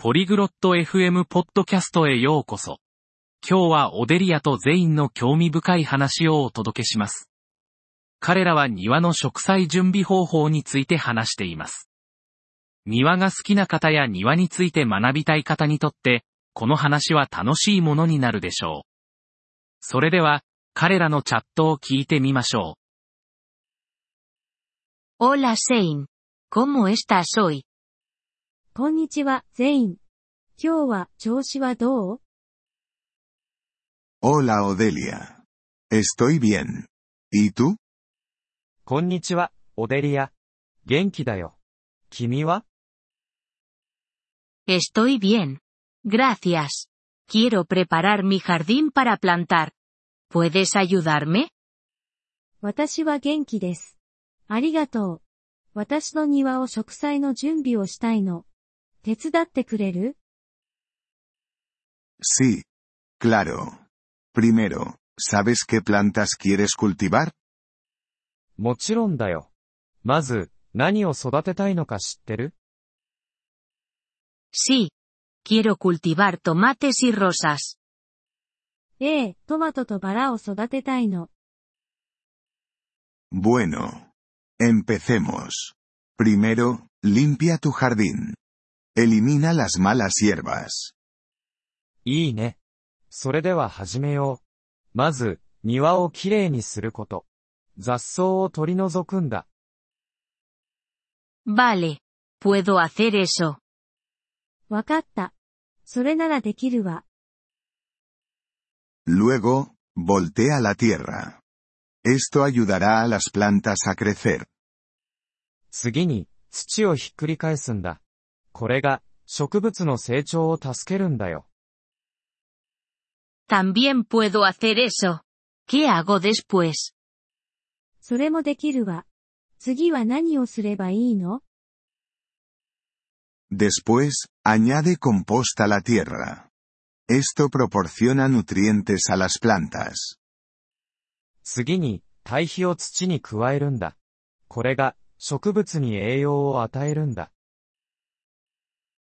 ポリグロット FM ポッドキャストへようこそ。今日はオデリアとゼインの興味深い話をお届けします。彼らは庭の植栽準備方法について話しています。庭が好きな方や庭について学びたい方にとって、この話は楽しいものになるでしょう。それでは、彼らのチャットを聞いてみましょう。Hola z c ó m o estás hoy? こんにちは、ゼイン。今日は調子はどう Hola Odelia. Estoy bien. ¿Y tú? こんにちは、オデリア。元気だよ。君は Estoy bien. Gracias. Quiero preparar mi jardín para plantar. ¿Puedes ayudarme? 私は元気です。ありがとう。私の庭を植栽の準備をしたいの。Sí. Claro. Primero, ¿sabes qué plantas quieres cultivar? Sí. Quiero cultivar tomates y rosas. Eh, bueno, Empecemos. Primero, limpia tu jardín. Elimina las malas hierbas. いいね。それでは始めよう。まず、庭をきれいにすること。雑草を取り除くんだ。Vale. Puedo hacer eso. わかった。それならできるわ。Luego, voltea la tierra. Esto ayudará a las plantas a crecer. 次に、土をひっくり返すんだ。これが植物の成長を助けるんだよ。También puedo hacer eso. ¿Qué hago después? それもできるわ。次は何をすればいいの Después, añade composta a la tierra. Esto proporciona nutrientes a las plantas. 次に、堆肥を土に加えるんだ。これが、植物に栄養を与えるんだ。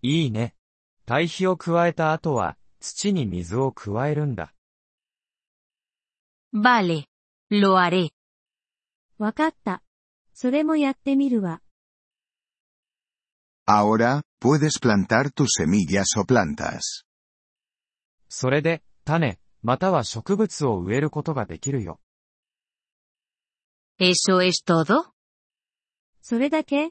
いいね。堆肥を加えた後は、土に水を加えるんだ。バレ、ロアレ。わかった。それもやってみるわ。あおら、puedes plantar tus e m i l l a s o plantas。それで、種、または植物を植えることができるよ。eso es todo? それだけ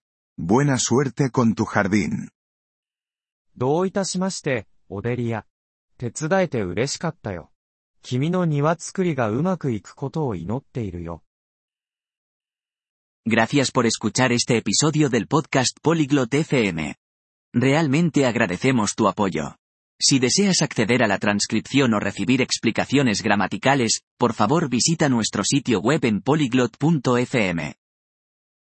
Buena suerte con tu jardín. Gracias por escuchar este episodio del podcast Polyglot FM. Realmente agradecemos tu apoyo. Si deseas acceder a la transcripción o recibir explicaciones gramaticales, por favor visita nuestro sitio web en polyglot.fm.